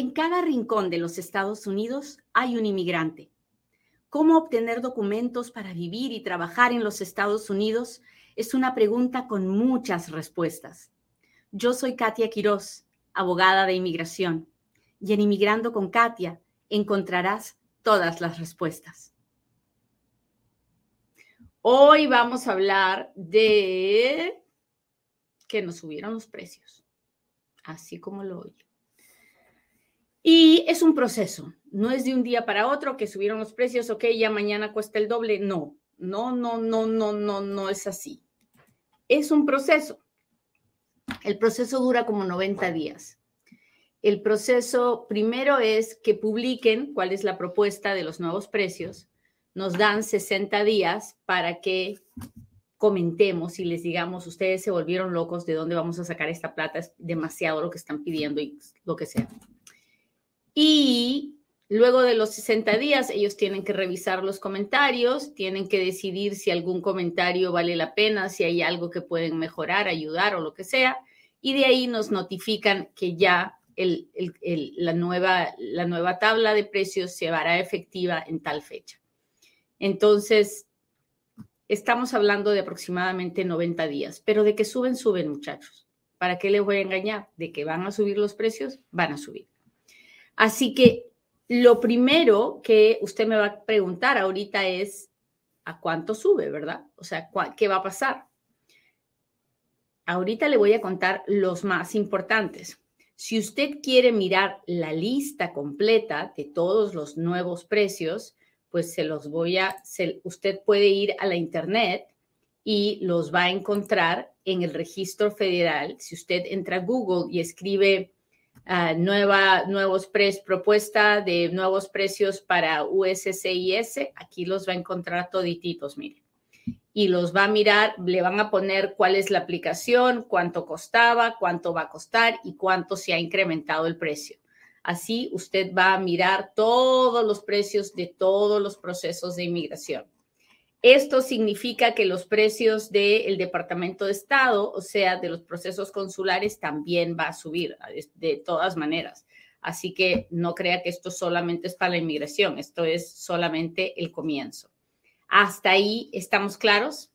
En cada rincón de los Estados Unidos hay un inmigrante. ¿Cómo obtener documentos para vivir y trabajar en los Estados Unidos? Es una pregunta con muchas respuestas. Yo soy Katia Quiroz, abogada de inmigración, y en Inmigrando con Katia encontrarás todas las respuestas. Hoy vamos a hablar de que nos subieron los precios, así como lo oye. Y es un proceso, no es de un día para otro que subieron los precios, ok, ya mañana cuesta el doble. No, no, no, no, no, no, no es así. Es un proceso. El proceso dura como 90 días. El proceso primero es que publiquen cuál es la propuesta de los nuevos precios. Nos dan 60 días para que comentemos y les digamos, ustedes se volvieron locos, ¿de dónde vamos a sacar esta plata? Es demasiado lo que están pidiendo y lo que sea. Y luego de los 60 días, ellos tienen que revisar los comentarios, tienen que decidir si algún comentario vale la pena, si hay algo que pueden mejorar, ayudar o lo que sea. Y de ahí nos notifican que ya la, nueva, la nueva tabla de precios se hará efectiva en tal fecha. Entonces, estamos hablando de aproximadamente 90 días, pero de que suben, suben muchachos. ¿Para qué les voy a engañar? De que van a subir los precios, van a subir. Así que lo primero que usted me va a preguntar ahorita es, ¿a cuánto sube, verdad? O sea, ¿qué va a pasar? Ahorita le voy a contar los más importantes. Si usted quiere mirar la lista completa de todos los nuevos precios, pues se los voy a, usted puede ir a la internet y los va a encontrar en el registro federal. Si usted entra a Google y escribe Nueva, nuevos propuesta de nuevos precios para USCIS, aquí los va a encontrar todititos, mire. Y los va a mirar, le van a poner cuál es la aplicación, cuánto costaba, cuánto va a costar y cuánto se ha incrementado el precio. Así usted va a mirar todos los precios de todos los procesos de inmigración. Esto significa que los precios del Departamento de Estado, o sea, de los procesos consulares, también va a subir de todas maneras. Así que no crea que esto solamente es para la inmigración, esto es solamente el comienzo. ¿Hasta ahí estamos claros?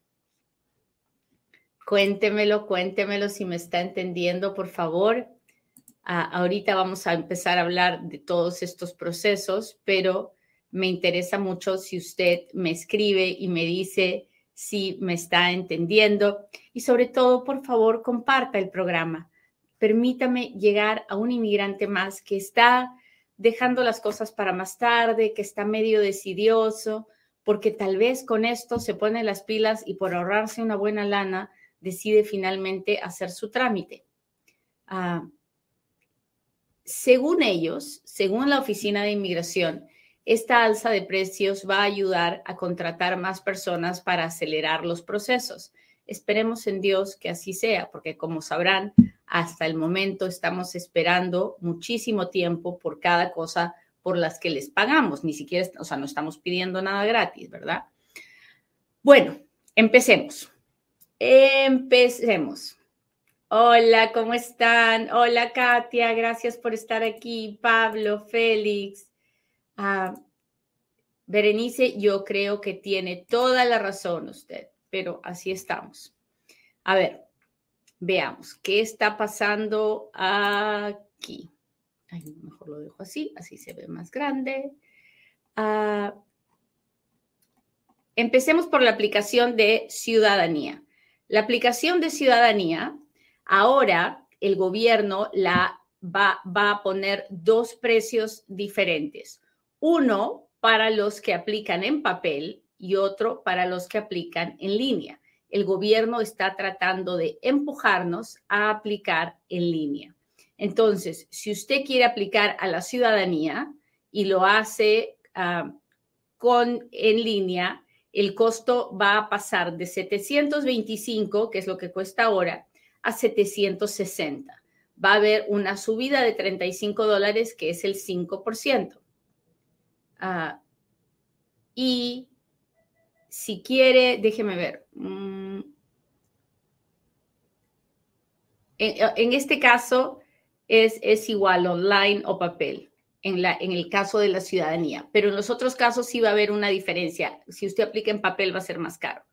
Cuéntemelo, cuéntemelo si me está entendiendo, por favor. Ah, ahorita vamos a empezar a hablar de todos estos procesos, pero me interesa mucho si usted me escribe y me dice si me está entendiendo. Y sobre todo, por favor, comparta el programa. Permítame llegar a un inmigrante más que está dejando las cosas para más tarde, que está medio decidioso, porque tal vez con esto se pone las pilas y por ahorrarse una buena lana decide finalmente hacer su trámite. Ah, según ellos, según la Oficina de Inmigración, esta alza de precios va a ayudar a contratar más personas para acelerar los procesos. Esperemos en Dios que así sea, porque como sabrán, hasta el momento estamos esperando muchísimo tiempo por cada cosa por las que les pagamos. Ni siquiera, o sea, no estamos pidiendo nada gratis, ¿verdad? Bueno, empecemos. Empecemos. Hola, ¿cómo están? Hola, Katia, gracias por estar aquí. Pablo, Félix, Ah, Berenice, yo creo que tiene toda la razón usted, pero así estamos. A ver, veamos, ¿qué está pasando aquí? mejor lo dejo así, así se ve más grande. Ah, empecemos por la aplicación de ciudadanía. La aplicación de ciudadanía, ahora el gobierno la va a poner dos precios diferentes uno para los que aplican en papel y otro para los que aplican en línea. El gobierno está tratando de empujarnos a aplicar en línea. Entonces, si usted quiere aplicar a la ciudadanía y lo hace ah, con en línea, el costo va a pasar de 725, que es lo que cuesta ahora, a 760. Va a haber una subida de 35 dólares, que es el 5%. Ah, y si quiere, déjeme ver. Mm, en, este caso, es, es igual online o papel en, la, en el caso de la ciudadanía, pero en los otros casos sí va a haber una diferencia. Si usted aplica en papel va a ser más caro.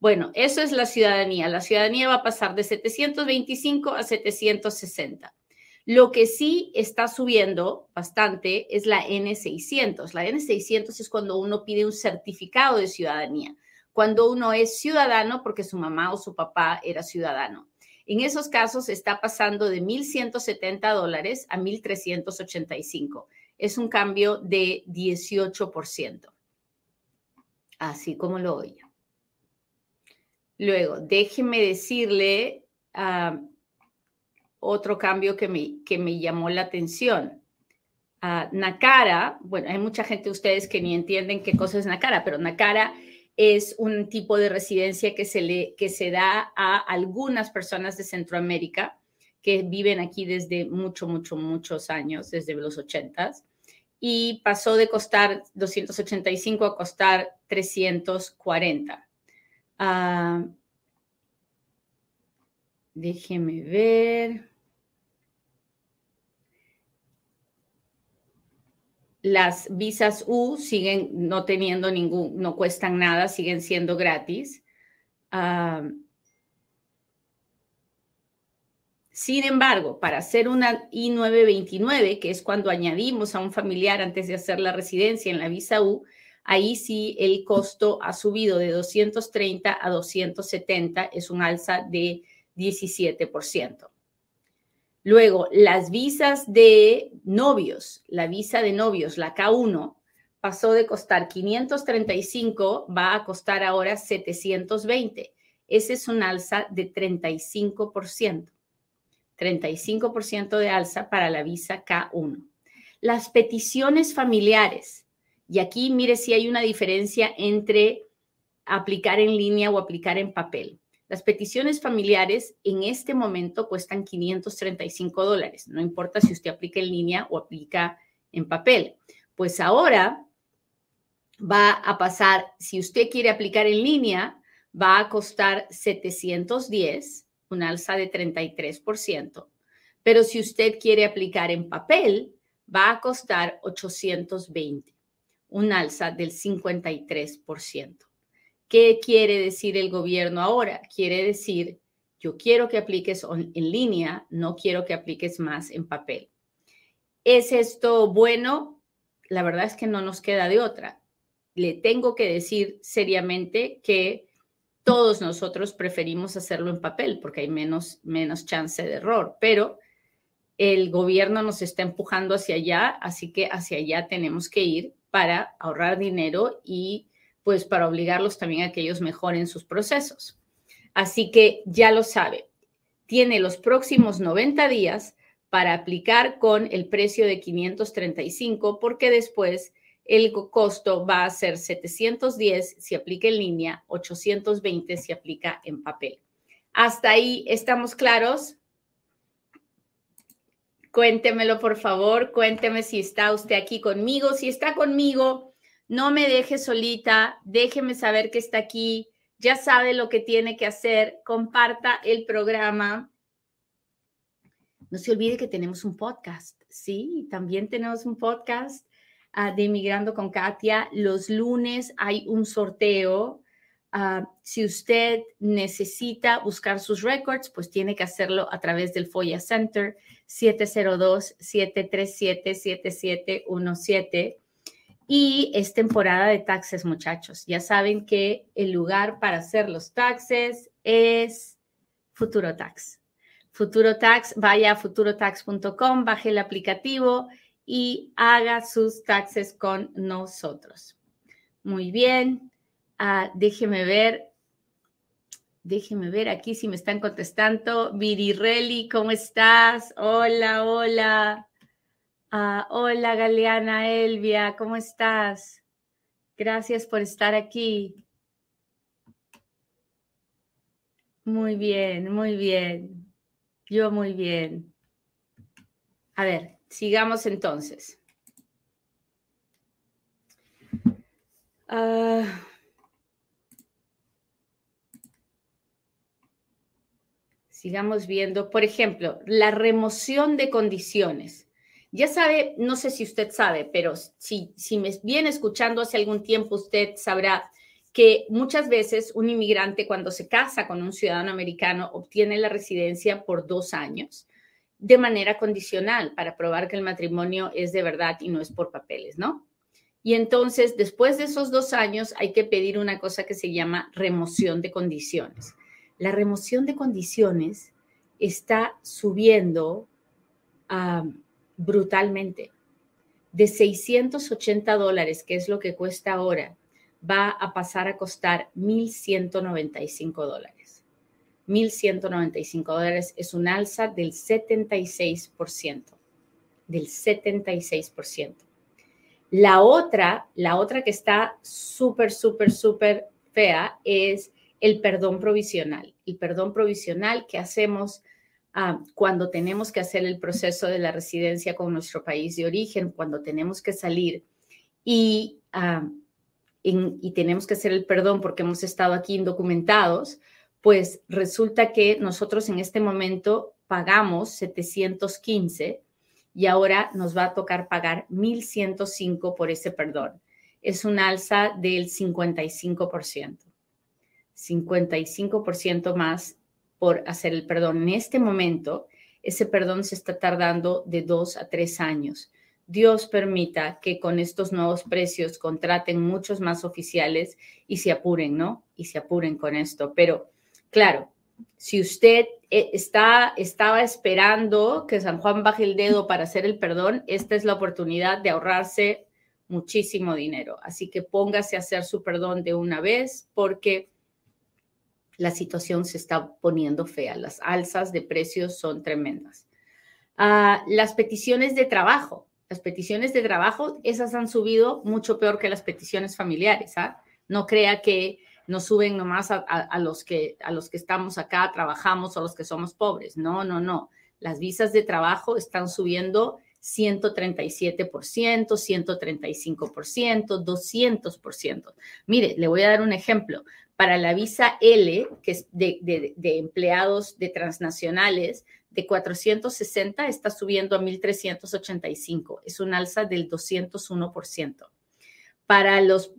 Bueno, eso es la ciudadanía. La ciudadanía va a pasar de 725 a 760. Lo que sí está subiendo bastante es la N600. La N600 es cuando uno pide un certificado de ciudadanía, cuando uno es ciudadano porque su mamá o su papá era ciudadano. En esos casos está pasando de 1.170 dólares a 1.385. Es un cambio de 18%. Así como lo oye. Luego, déjeme decirle ah, otro cambio que me, que me llamó la atención. Uh, Nakara, bueno, hay mucha gente de ustedes que ni entienden qué cosa es Nakara, pero Nakara es un tipo de residencia que se, le, que se da a algunas personas de Centroamérica que viven aquí desde mucho, mucho, muchos años, desde los 80 y pasó de costar 285 a costar 340. Uh, déjeme ver. Las visas U siguen no teniendo ningún, no cuestan nada, siguen siendo gratis. sin embargo, para hacer una I-929, que es cuando añadimos a un familiar antes de hacer la residencia en la visa U, ahí sí el costo ha subido de 230 a 270, es un alza de 17%. Luego, las visas de novios, la visa de novios, la K1, pasó de costar 535, va a costar ahora 720. Ese es un alza de 35%. 35% de alza para la visa K1. Las peticiones familiares. Y aquí mire si hay una diferencia entre aplicar en línea o aplicar en papel. Las peticiones familiares en este momento cuestan 535 dólares, no importa si usted aplica en línea o aplica en papel. Pues ahora va a pasar, si usted quiere aplicar en línea, va a costar 710, un alza de 33%. Pero si usted quiere aplicar en papel, va a costar 820, un alza del 53%. ¿Qué quiere decir el gobierno ahora? Quiere decir, yo quiero que apliques en línea, no quiero que apliques más en papel. ¿Es esto bueno? La verdad es que no nos queda de otra. Le tengo que decir seriamente que todos nosotros preferimos hacerlo en papel porque hay menos, menos chance de error, pero el gobierno nos está empujando hacia allá, así que hacia allá tenemos que ir para ahorrar dinero y pues para obligarlos también a que ellos mejoren sus procesos. Así que ya lo sabe, tiene los próximos 90 días para aplicar con el precio de 535 porque después el costo va a ser 710 si aplica en línea, 820 si aplica en papel. Hasta ahí estamos claros. Cuéntemelo, por favor. Cuénteme si está usted aquí conmigo. Si está conmigo, no me deje solita, déjeme saber que está aquí, ya sabe lo que tiene que hacer, comparta el programa. No se olvide que tenemos un podcast, sí, también tenemos un podcast ah, de Inmigrando con Katia. Los lunes hay un sorteo. Ah, si usted necesita buscar sus records, pues tiene que hacerlo a través del FOIA Center 702-737-7717 y es temporada de taxes, muchachos. Ya saben que el lugar para hacer los taxes es Futuro Tax. Futuro Tax, vaya a futurotax.com, baje el aplicativo y haga sus taxes con nosotros. Muy bien. Ah, déjeme ver. Déjeme ver aquí si me están contestando. Virirelli, ¿cómo estás? Hola, hola. Ah, hola Galeana Elvia, ¿cómo estás? Gracias por estar aquí. Muy bien, muy bien. Yo muy bien. A ver, sigamos entonces. Sigamos viendo, por ejemplo, la remoción de condiciones. Ya sabe, no sé si usted sabe, pero si, si me viene escuchando hace algún tiempo, usted sabrá que muchas veces un inmigrante cuando se casa con un ciudadano americano obtiene la residencia por dos años de manera condicional para probar que el matrimonio es de verdad y no es por papeles, ¿no? Y entonces, después de esos dos años, hay que pedir una cosa que se llama remoción de condiciones. La remoción de condiciones está subiendo brutalmente. De 680 dólares, que es lo que cuesta ahora, va a pasar a costar 1.195 dólares. 1.195 dólares es un alza del 76%, del 76%. La otra, la otra que está súper, súper, súper fea es el perdón provisional. El perdón provisional que hacemos ah, cuando tenemos que hacer el proceso de la residencia con nuestro país de origen, cuando tenemos que salir y ah, y tenemos que hacer el perdón porque hemos estado aquí indocumentados, pues resulta que nosotros en este momento pagamos 715 y ahora nos va a tocar pagar 1105 por ese perdón. Es un alza del 55%. 55% más por hacer el perdón. En este momento, ese perdón se está tardando de dos a tres años. Dios permita que con estos nuevos precios contraten muchos más oficiales y se apuren, ¿no? Y se apuren con esto. Pero claro, si usted eh, está, estaba esperando que San Juan baje el dedo para hacer el perdón, esta es la oportunidad de ahorrarse muchísimo dinero. Así que póngase a hacer su perdón de una vez porque la situación se está poniendo fea. Las alzas de precios son tremendas. Ah, las peticiones de trabajo. Las peticiones de trabajo, esas han subido mucho peor que las peticiones familiares. ¿ah? No crea que nos suben nomás a, a, los que, a los que estamos acá, trabajamos o los que somos pobres. No, no, no. Las visas de trabajo están subiendo 137%, 135%, 200%. Mire, le voy a dar un ejemplo. Para la visa L, que es de, empleados de transnacionales, de 460 está subiendo a 1.385. Es un alza del 201%. Para los,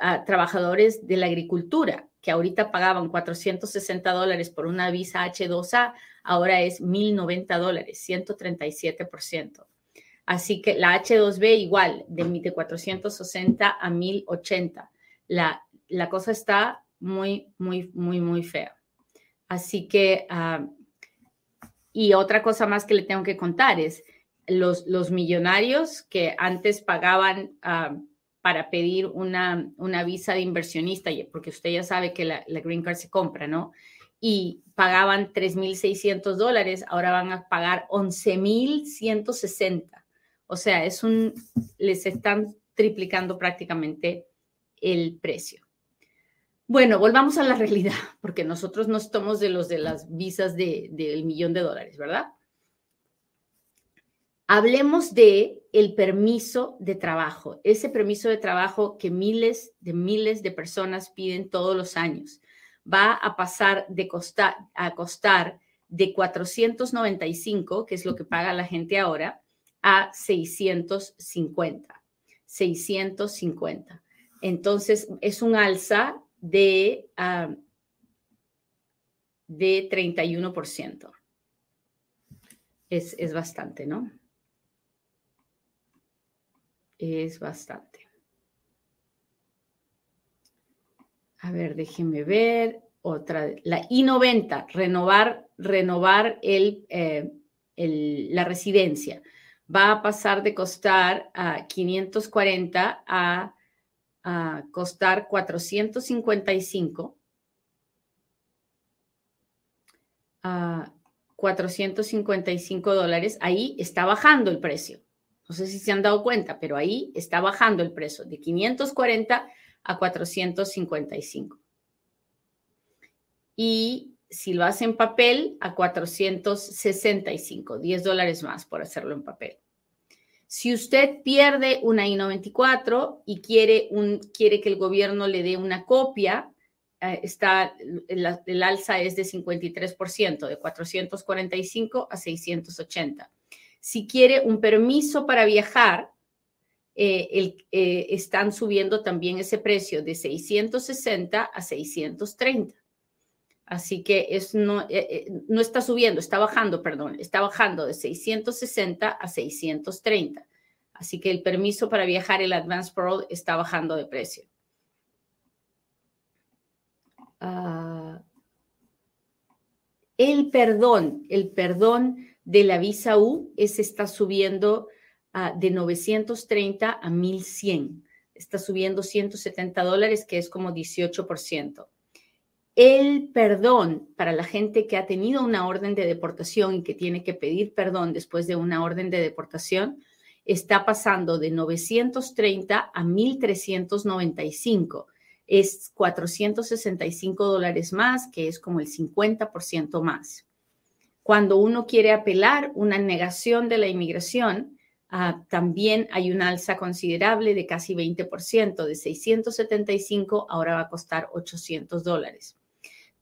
ah, trabajadores de la agricultura, que ahorita pagaban 460 dólares por una visa H2A, ahora es 1.090 dólares, 137%. Así que la H2B igual, de, de 460 a 1080. La, la cosa está muy, muy, muy, muy fea. Así que uh, y otra cosa más que le tengo que contar es los, los millonarios que antes pagaban ah, para pedir una, una visa de inversionista, porque usted ya sabe que la, la Green Card se compra, ¿no? Y pagaban 3.600 dólares, ahora van a pagar 11.160. O sea, es un, les están triplicando prácticamente el precio. Bueno, volvamos a la realidad, porque nosotros no estamos de los de las visas del de, millón de dólares, ¿verdad? Hablemos de el permiso de trabajo, ese permiso de trabajo que miles de miles de personas piden todos los años. Va a pasar de costar, a costar de 495, que es lo que paga la gente ahora, a 650. 650. Entonces, es un alza de, uh, de 31%. Es, es bastante, ¿no? Es bastante. A ver, déjenme ver. Otra, la I-90, renovar, renovar el, eh, el, la residencia. Va a pasar de costar a 540 a a costar 455 a 455 dólares, ahí está bajando el precio. No sé si se han dado cuenta, pero ahí está bajando el precio de 540 a 455. Y si lo hace en papel, a 465, 10 dólares más por hacerlo en papel. Si usted pierde una I-94 y quiere, quiere que el gobierno le dé una copia, eh, está, el, alza es de 53%, de 445 a 680. Si quiere un permiso para viajar, eh, eh, están subiendo también ese precio de 660 a 630. Así que es, no, no está subiendo, está bajando, perdón, está bajando de 660 a 630. Así que el permiso para viajar, el Advanced Parole, está bajando de precio. Ah, el perdón, el perdón de la visa U, ese está subiendo ah, de 930 a 1100. Está subiendo 170 dólares, que es como 18%. El perdón para la gente que ha tenido una orden de deportación y que tiene que pedir perdón después de una orden de deportación está pasando de 930 a 1395 es 465 dólares más, que es como el 50% más. Cuando uno quiere apelar una negación de la inmigración, ah, también hay una alza considerable de casi 20%, de 675 ahora va a costar 800 dólares.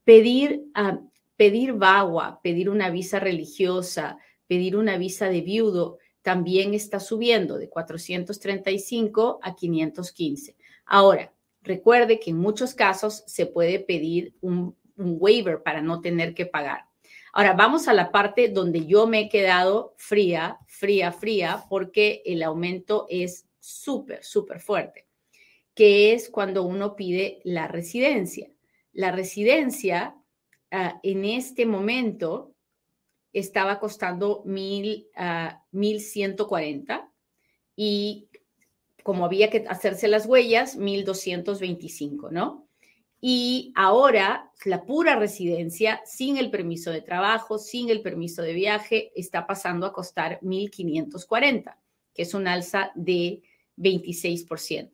Pedir, uh, pedir VAWA, pedir una visa religiosa, pedir una visa de viudo, también está subiendo de 435 a 515. Ahora, Recuerde que en muchos casos se puede pedir un, waiver para no tener que pagar. Ahora vamos a la parte donde yo me he quedado fría, fría, fría, porque el aumento es súper, súper fuerte, que es cuando uno pide la residencia. La residencia ah, en este momento estaba costando mil, uh, 1.140 y como había que hacerse las huellas, 1225, ¿no? Y ahora la pura residencia, sin el permiso de trabajo, sin el permiso de viaje, está pasando a costar 1540, que es un alza de 26%.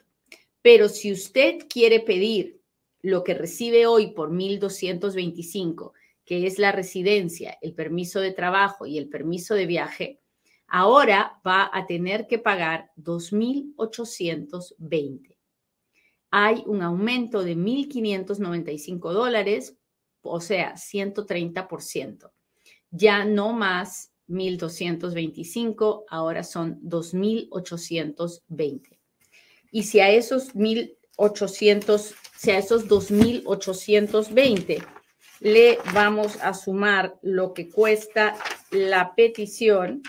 Pero si usted quiere pedir lo que recibe hoy por 1225, que es la residencia, el permiso de trabajo y el permiso de viaje, ahora va a tener que pagar 2.820. Hay un aumento de 1.595 dólares, o sea, 130%. Ya no más 1.225, ahora son 2.820. Y si a esos 1.800, si a esos 2.820 le vamos a sumar lo que cuesta la petición,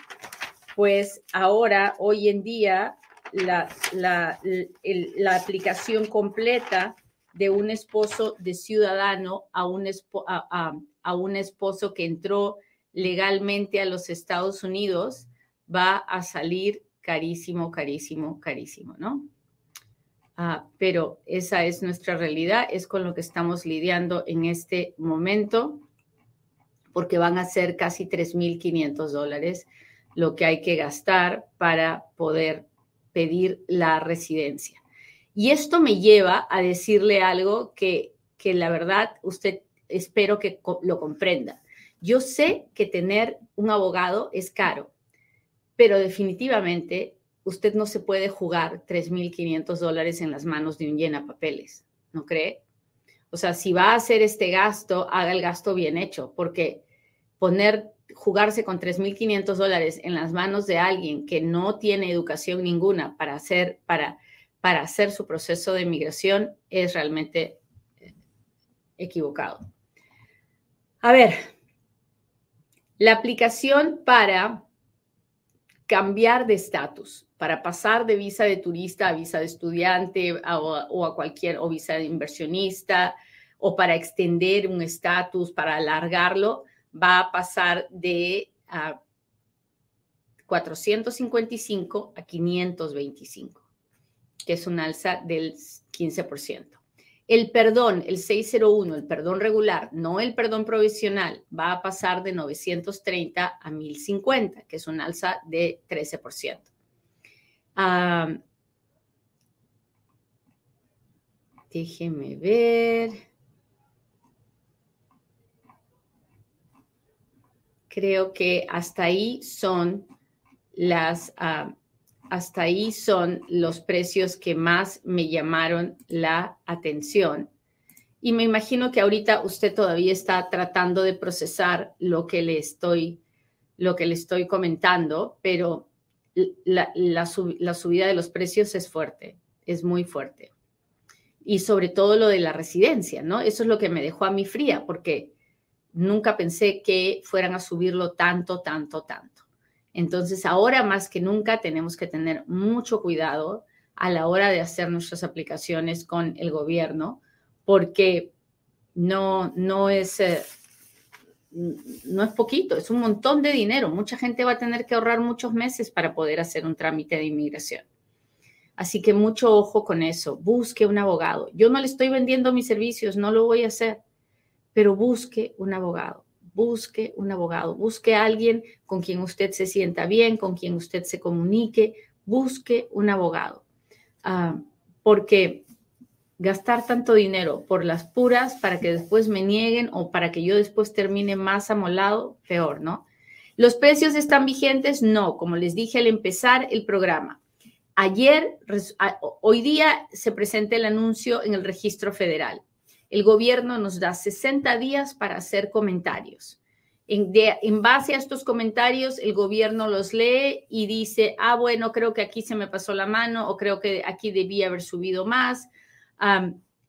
pues ahora, hoy en día, la, la, aplicación completa de un esposo de ciudadano a un, a, un esposo que entró legalmente a los Estados Unidos va a salir carísimo, carísimo, carísimo, ¿no? Ah, pero esa es nuestra realidad, es con lo que estamos lidiando en este momento, porque van a ser casi 3.500 dólares lo que hay que gastar para poder pedir la residencia. Y esto me lleva a decirle algo que, que la verdad usted espero que lo comprenda. Yo sé que tener un abogado es caro, pero definitivamente usted no se puede jugar 3.500 dólares en las manos de un llena papeles, ¿no cree? O sea, si va a hacer este gasto, haga el gasto bien hecho, porque poner jugarse con 3.500 dólares en las manos de alguien que no tiene educación ninguna para hacer, para, para hacer su proceso de migración es realmente eh, equivocado. A ver, la aplicación para cambiar de estatus, para pasar de visa de turista a visa de estudiante o a cualquier, o visa de inversionista, o para extender un estatus, para alargarlo, va a pasar de 455 a 525, que es un alza del 15%. El perdón, el 601, el perdón regular, no el perdón provisional, va a pasar de 930 a 1050, que es un alza de 13%. déjeme ver. creo que hasta ahí son las, hasta ahí son los precios que más me llamaron la atención. y me imagino que ahorita usted todavía está tratando de procesar lo que le estoy, lo que le estoy comentando, pero la, la, subida de los precios es fuerte, es muy fuerte. Y sobre todo lo de la residencia, ¿no? Eso es lo que me dejó a mí fría, porque nunca pensé que fueran a subirlo tanto, tanto, tanto. Entonces, ahora más que nunca tenemos que tener mucho cuidado a la hora de hacer nuestras aplicaciones con el gobierno, porque no, no es... Eh, no es poquito, es un montón de dinero. Mucha gente va a tener que ahorrar muchos meses para poder hacer un trámite de inmigración. Así que mucho ojo con eso. Busque un abogado. Yo no le estoy vendiendo mis servicios, no lo voy a hacer, pero busque un abogado. Busque un abogado. Busque a alguien con quien usted se sienta bien, con quien usted se comunique. Busque un abogado. Ah, porque gastar tanto dinero por las puras para que después me nieguen o para que yo después termine más amolado, peor, ¿no? ¿Los precios están vigentes? No, como les dije al empezar el programa. Ayer, hoy día se presenta el anuncio en el registro federal. El gobierno nos da 60 días para hacer comentarios. En, base a estos comentarios, el gobierno los lee y dice, ah, bueno, creo que aquí se me pasó la mano o creo que aquí debía haber subido más.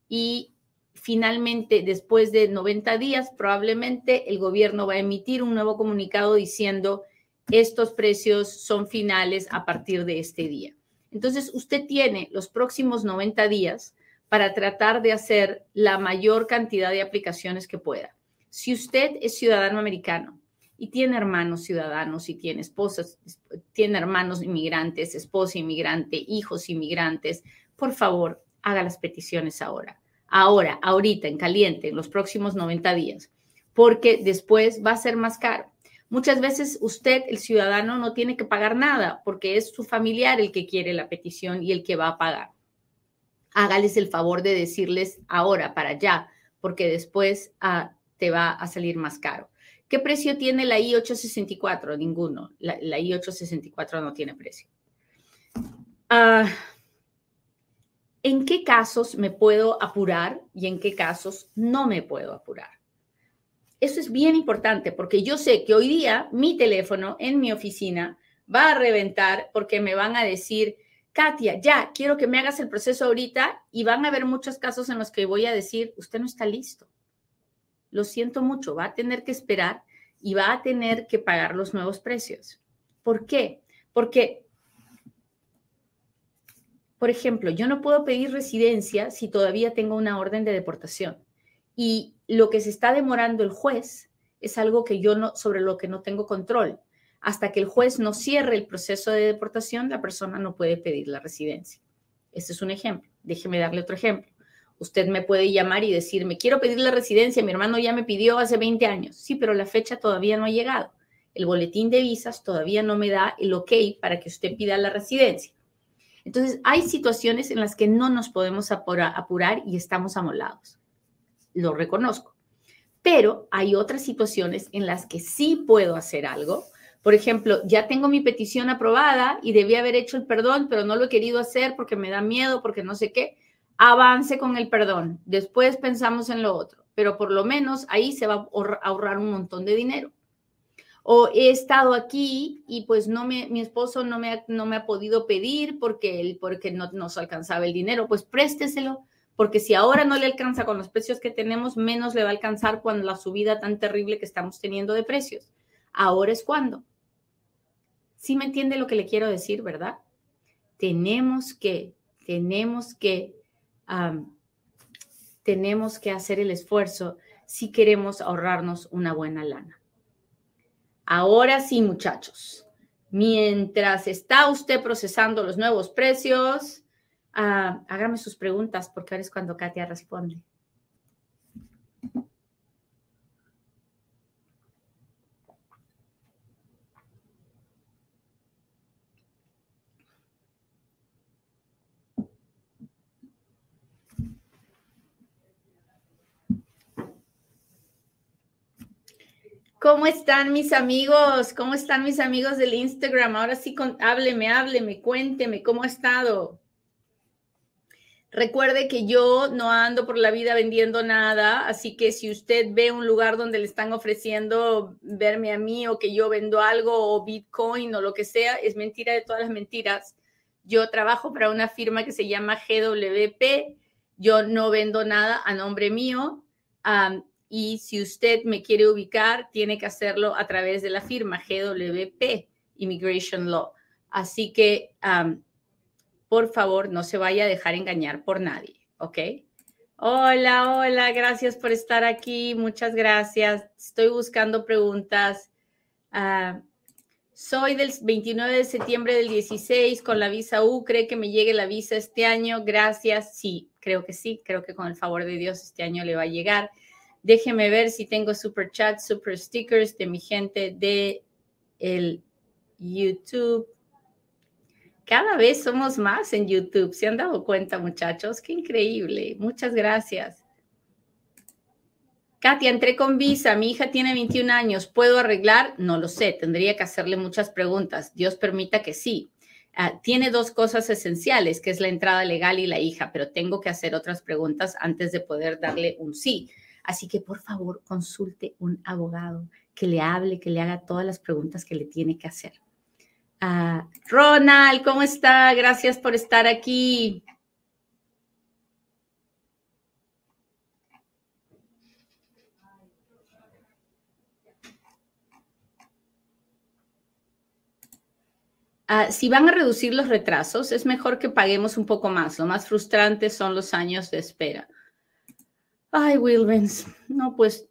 y finalmente, después de 90 días, probablemente el gobierno va a emitir un nuevo comunicado diciendo, estos precios son finales a partir de este día. Entonces, usted tiene los próximos 90 días para tratar de hacer la mayor cantidad de aplicaciones que pueda. Si usted es ciudadano americano y tiene hermanos ciudadanos y tiene esposas, tiene hermanos inmigrantes, esposa inmigrante, hijos inmigrantes, por favor, haga las peticiones ahora. Ahora, ahorita, en caliente, en los próximos 90 días, porque después va a ser más caro. Muchas veces usted, el ciudadano, no tiene que pagar nada porque es su familiar el que quiere la petición y el que va a pagar. Hágales el favor de decirles ahora, para allá, porque después ah, te va a salir más caro. ¿Qué precio tiene la I-864? Ninguno. La, I-864 no tiene precio. Ah, ¿En qué casos me puedo apurar y en qué casos no me puedo apurar? Eso es bien importante porque yo sé que hoy día mi teléfono en mi oficina va a reventar porque me van a decir, Katia, ya, quiero que me hagas el proceso ahorita y van a haber muchos casos en los que voy a decir, usted no está listo lo siento mucho, va a tener que esperar y va a tener que pagar los nuevos precios. ¿Por qué? Porque, por ejemplo, yo no puedo pedir residencia si todavía tengo una orden de deportación. Y lo que se está demorando el juez es algo que yo no, sobre lo que no tengo control. Hasta que el juez no cierre el proceso de deportación, la persona no puede pedir la residencia. Este es un ejemplo. Déjeme darle otro ejemplo. Usted me puede llamar y decirme, quiero pedir la residencia, mi hermano ya me pidió hace 20 años. Sí, pero la fecha todavía no ha llegado. El boletín de visas todavía no me da el ok para que usted pida la residencia. Entonces, hay situaciones en las que no nos podemos apurar y estamos amolados. Lo reconozco. Pero hay otras situaciones en las que sí puedo hacer algo. Por ejemplo, ya tengo mi petición aprobada y debí haber hecho el perdón, pero no lo he querido hacer porque me da miedo, porque no sé qué avance con el perdón, después pensamos en lo otro, pero por lo menos ahí se va a ahorrar un montón de dinero. O he estado aquí y pues no me, mi esposo no me, no me ha podido pedir porque, él, porque no nos alcanzaba el dinero, pues présteselo, porque si ahora no le alcanza con los precios que tenemos, menos le va a alcanzar con la subida tan terrible que estamos teniendo de precios. Ahora es cuando. Sí me entiende lo que le quiero decir, ¿verdad? Tenemos que, tenemos que tenemos que hacer el esfuerzo si queremos ahorrarnos una buena lana. Ahora sí, muchachos, mientras está usted procesando los nuevos precios, uh, hágame sus preguntas porque ahora es cuando Katia responde. ¿Cómo están mis amigos? ¿Cómo están mis amigos del Instagram? Ahora sí, con, hábleme, hábleme, cuénteme cómo ha estado. Recuerde que yo no ando por la vida vendiendo nada, así que si usted ve un lugar donde le están ofreciendo verme a mí o que yo vendo algo o Bitcoin o lo que sea, es mentira de todas las mentiras. Yo trabajo para una firma que se llama GWP. Yo no vendo nada a nombre mío. Y si usted me quiere ubicar, tiene que hacerlo a través de la firma GWP, Immigration Law. Así que por favor, no se vaya a dejar engañar por nadie, ¿ok? Hola, hola, gracias por estar aquí, muchas gracias. Estoy buscando preguntas. Ah, soy del 29 de septiembre del 16 con la visa U. ¿Cree que me llegue la visa este año? Gracias. Sí, creo que sí. Creo que con el favor de Dios este año le va a llegar. Déjeme ver si tengo super chat, super stickers de mi gente de el YouTube. Cada vez somos más en YouTube. ¿Se han dado cuenta, muchachos? Qué increíble. Muchas gracias. Katia, entré con visa. Mi hija tiene 21 años. ¿Puedo arreglar? No lo sé. Tendría que hacerle muchas preguntas. Dios permita que sí. Ah, tiene dos cosas esenciales, que es la entrada legal y la hija, pero tengo que hacer otras preguntas antes de poder darle un sí. Así que por favor consulte un abogado que le hable, que le haga todas las preguntas que le tiene que hacer. Ah, Ronald, ¿cómo está? Gracias por estar aquí. Ah, si van a reducir los retrasos, es mejor que paguemos un poco más. Lo más frustrante son los años de espera. Ay, Wilbens, no, pues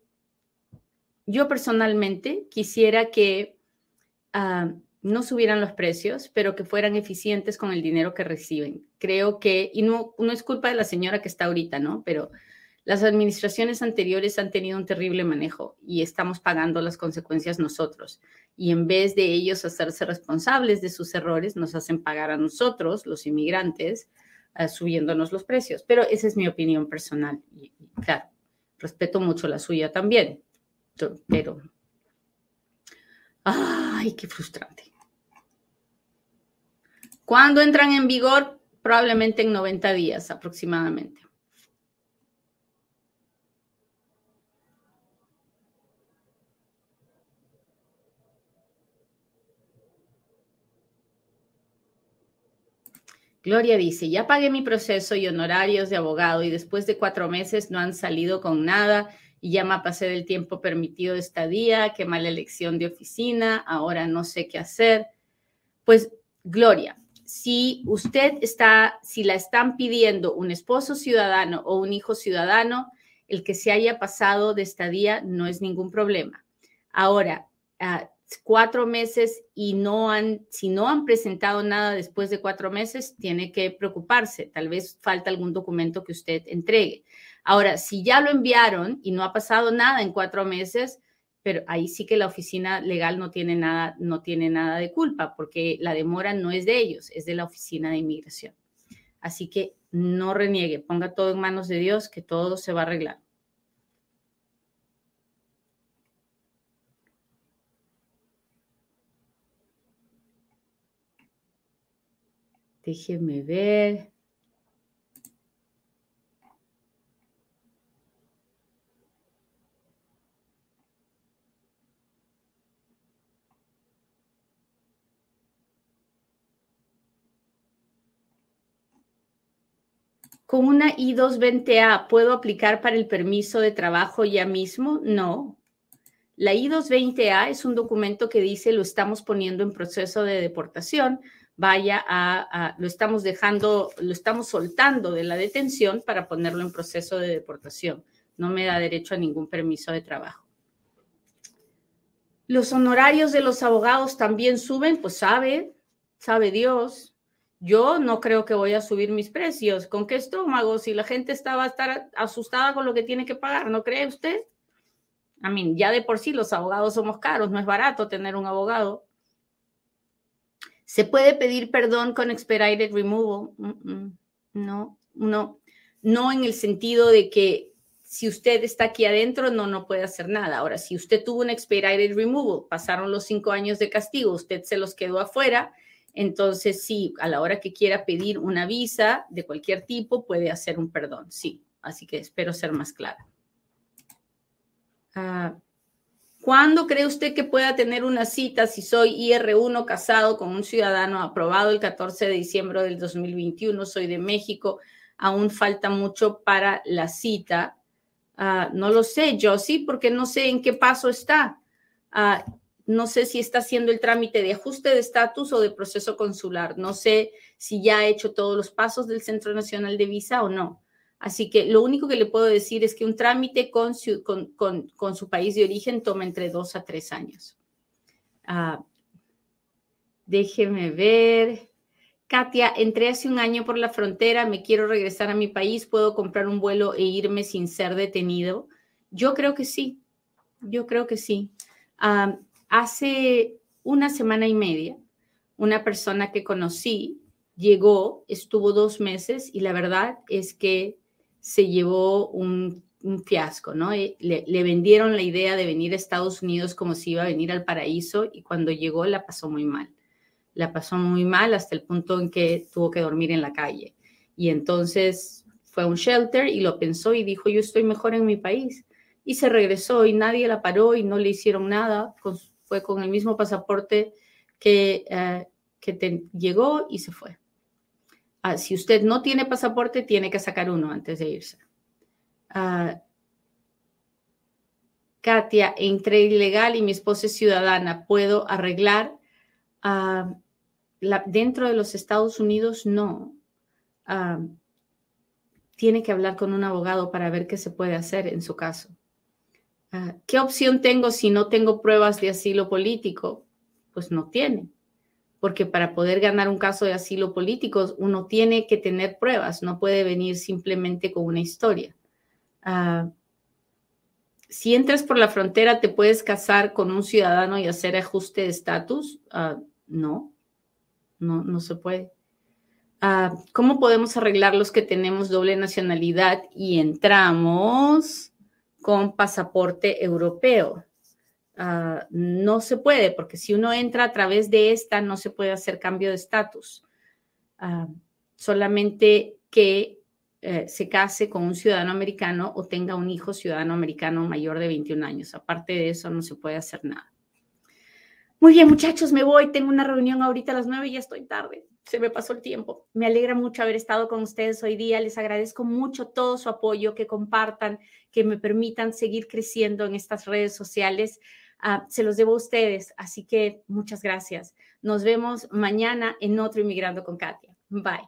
yo personalmente quisiera que ah, no subieran los precios, pero que fueran eficientes con el dinero que reciben. Creo que, y no, no es culpa de la señora que está ahorita, ¿no? Pero las administraciones anteriores han tenido un terrible manejo y estamos pagando las consecuencias nosotros. Y en vez de ellos hacerse responsables de sus errores, nos hacen pagar a nosotros, los inmigrantes, subiéndonos los precios. Pero esa es mi opinión personal. Y, claro, respeto mucho la suya también. Pero, ay, qué frustrante. ¿Cuándo entran en vigor? Probablemente en 90 días aproximadamente. Gloria dice, ya pagué mi proceso y honorarios de abogado y después de cuatro meses no han salido con nada y ya me pasé del tiempo permitido de estadía, qué mala elección de oficina, ahora no sé qué hacer. Pues, Gloria, si usted está, si la están pidiendo un esposo ciudadano o un hijo ciudadano, el que se haya pasado de estadía no es ningún problema. Ahora, ah, cuatro meses y no han, si no han presentado nada después de cuatro meses, tiene que preocuparse. Tal vez falta algún documento que usted entregue. Ahora, si ya lo enviaron y no ha pasado nada en cuatro meses, pero ahí sí que la oficina legal no tiene nada, no tiene nada de culpa, porque la demora no es de ellos, es de la oficina de inmigración. Así que no reniegue, ponga todo en manos de Dios, que todo se va a arreglar. Déjeme ver. ¿Con una I-220A puedo aplicar para el permiso de trabajo ya mismo? No. La I-220A es un documento que dice lo estamos poniendo en proceso de deportación, vaya a, lo estamos dejando, lo estamos soltando de la detención para ponerlo en proceso de deportación. No me da derecho a ningún permiso de trabajo. Los honorarios de los abogados también suben, pues sabe, sabe Dios. Yo no creo que voy a subir mis precios. ¿Con qué estómago? Si la gente está, va a estar asustada con lo que tiene que pagar, ¿no cree usted? A mí, ya de por sí los abogados somos caros, no es barato tener un abogado. ¿Se puede pedir perdón con expedited removal? No, no, no en el sentido de que si usted está aquí adentro, no, no puede hacer nada. Ahora, si usted tuvo un expedited removal, pasaron los cinco años de castigo, usted se los quedó afuera, Entonces, sí, a la hora que quiera pedir una visa de cualquier tipo, puede hacer un perdón, sí. Así que espero ser más clara. Ah, ¿Cuándo cree usted que pueda tener una cita si soy IR1 casado con un ciudadano aprobado el 14 de diciembre del 2021? Soy de México. Aún falta mucho para la cita. Ah, no lo sé, yo sí, porque no sé en qué paso está. Ah, no sé si está haciendo el trámite de ajuste de estatus o de proceso consular. No sé si ya ha hecho todos los pasos del Centro Nacional de Visa o no. Así que lo único que le puedo decir es que un trámite con su, país de origen toma entre dos a tres años. Ah, déjeme ver. Katia, entré hace un año por la frontera, me quiero regresar a mi país, ¿puedo comprar un vuelo e irme sin ser detenido? Yo creo que sí, yo creo que sí. Ah, hace una semana y media, una persona que conocí llegó, estuvo dos meses y la verdad es que se llevó un, fiasco, ¿no? Eh, le, vendieron la idea de venir a Estados Unidos como si iba a venir al paraíso y cuando llegó la pasó muy mal. La pasó muy mal hasta el punto en que tuvo que dormir en la calle. Y entonces fue a un shelter y lo pensó y dijo, yo estoy mejor en mi país. Y se regresó y nadie la paró y no le hicieron nada. fue con el mismo pasaporte que, eh, que llegó y se fue. Ah, si usted no tiene pasaporte, tiene que sacar uno antes de irse. Ah, Katia, entré ilegal y mi esposa es ciudadana. ¿Puedo arreglar? Ah, dentro de los Estados Unidos, no. tiene que hablar con un abogado para ver qué se puede hacer en su caso. ¿Qué opción tengo si no tengo pruebas de asilo político? Pues no tiene porque para poder ganar un caso de asilo político uno tiene que tener pruebas, no puede venir simplemente con una historia. Ah, si entras por la frontera, ¿te puedes casar con un ciudadano y hacer ajuste de estatus? Ah, no, no, no se puede. Ah, ¿Cómo podemos arreglar los que tenemos doble nacionalidad y entramos con pasaporte europeo? Ah, no se puede, porque si uno entra a través de esta, no se puede hacer cambio de estatus. Ah, solamente que eh, se case con un ciudadano americano o tenga un hijo ciudadano americano mayor de 21 años. Aparte de eso, no se puede hacer nada. Muy bien, muchachos, me voy. Tengo una reunión ahorita a las 9 y ya estoy tarde. Se me pasó el tiempo. Me alegra mucho haber estado con ustedes hoy día. Les agradezco mucho todo su apoyo, que compartan, que me permitan seguir creciendo en estas redes sociales. Ah, se los debo a ustedes, así que muchas gracias. Nos vemos mañana en otro Inmigrando con Katia. Bye.